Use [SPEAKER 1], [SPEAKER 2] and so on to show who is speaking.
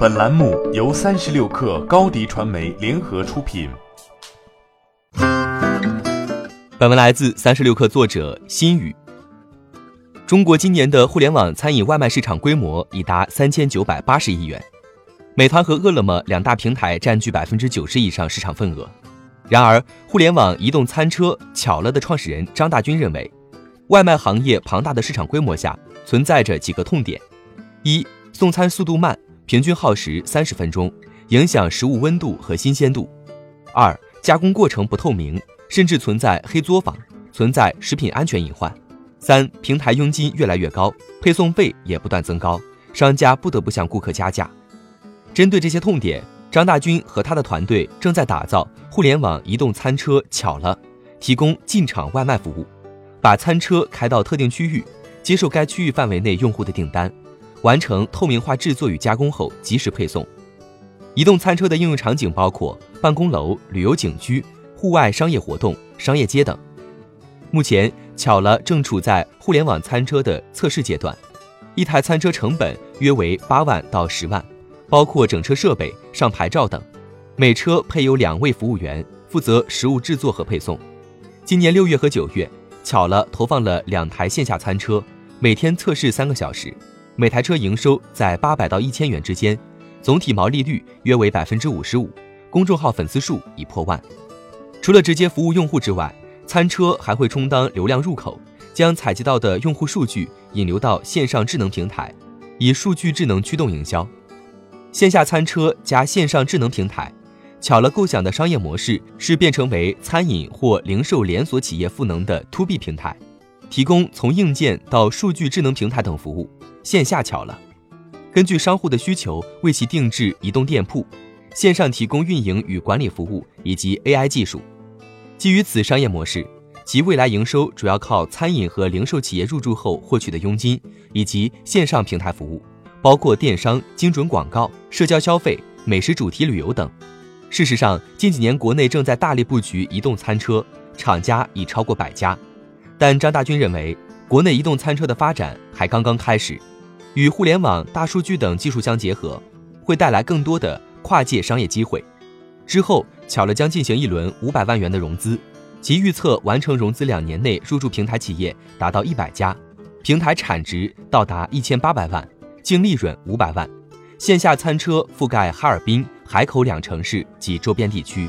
[SPEAKER 1] 本栏目由三十六氪高低传媒联合出品。
[SPEAKER 2] 本文来自三十六氪作者心语。中国今年的互联网餐饮外卖市场规模已达三千九百八十亿元，美团和饿了么两大平台占据百分之九十以上市场份额。然而，互联网移动餐车巧了的创始人张大军认为，外卖行业庞大的市场规模下存在着几个痛点：一、送餐速度慢。平均耗时三十分钟，影响食物温度和新鲜度。二、加工过程不透明，甚至存在黑作坊，存在食品安全隐患。三、平台佣金越来越高，配送费也不断增高，商家不得不向顾客加价。针对这些痛点，张大军和他的团队正在打造互联网移动餐车巧了，提供进场外卖服务，把餐车开到特定区域，接受该区域范围内用户的订单。完成透明化制作与加工后及时配送。移动餐车的应用场景包括办公楼、旅游景区、户外商业活动、商业街等。目前，巧了正处在互联网餐车的测试阶段，一台餐车成本约为八万到十万，包括整车设备、上牌照等。每车配有两位服务员，负责食物制作和配送。今年六月和九月，巧了投放了两台线下餐车，每天测试三个小时。每台车营收在八百到一千元之间，总体毛利率约为百分之五十五，公众号粉丝数已破万。除了直接服务用户之外，餐车还会充当流量入口，将采集到的用户数据引流到线上智能平台，以数据智能驱动营销。线下餐车加线上智能平台，巧了构想的商业模式是变成为餐饮或零售连锁企业赋能的 To B 平台，提供从硬件到数据智能平台等服务。线下巧了，根据商户的需求为其定制移动店铺，线上提供运营与管理服务以及 AI 技术。基于此商业模式，其未来营收主要靠餐饮和零售企业入驻后获取的佣金，以及线上平台服务，包括电商、精准广告、社交消费、美食主题旅游等。事实上，近几年国内正在大力布局移动餐车，厂家已超过百家。但张大军认为，国内移动餐车的发展还刚刚开始。与互联网、大数据等技术相结合，会带来更多的跨界商业机会。之后，巧了将进行一轮五百万元的融资，其预测完成融资两年内入驻平台企业达到一百家，平台产值到达一千八百万，净利润五百万。线下餐车覆盖哈尔滨、海口两城市及周边地区。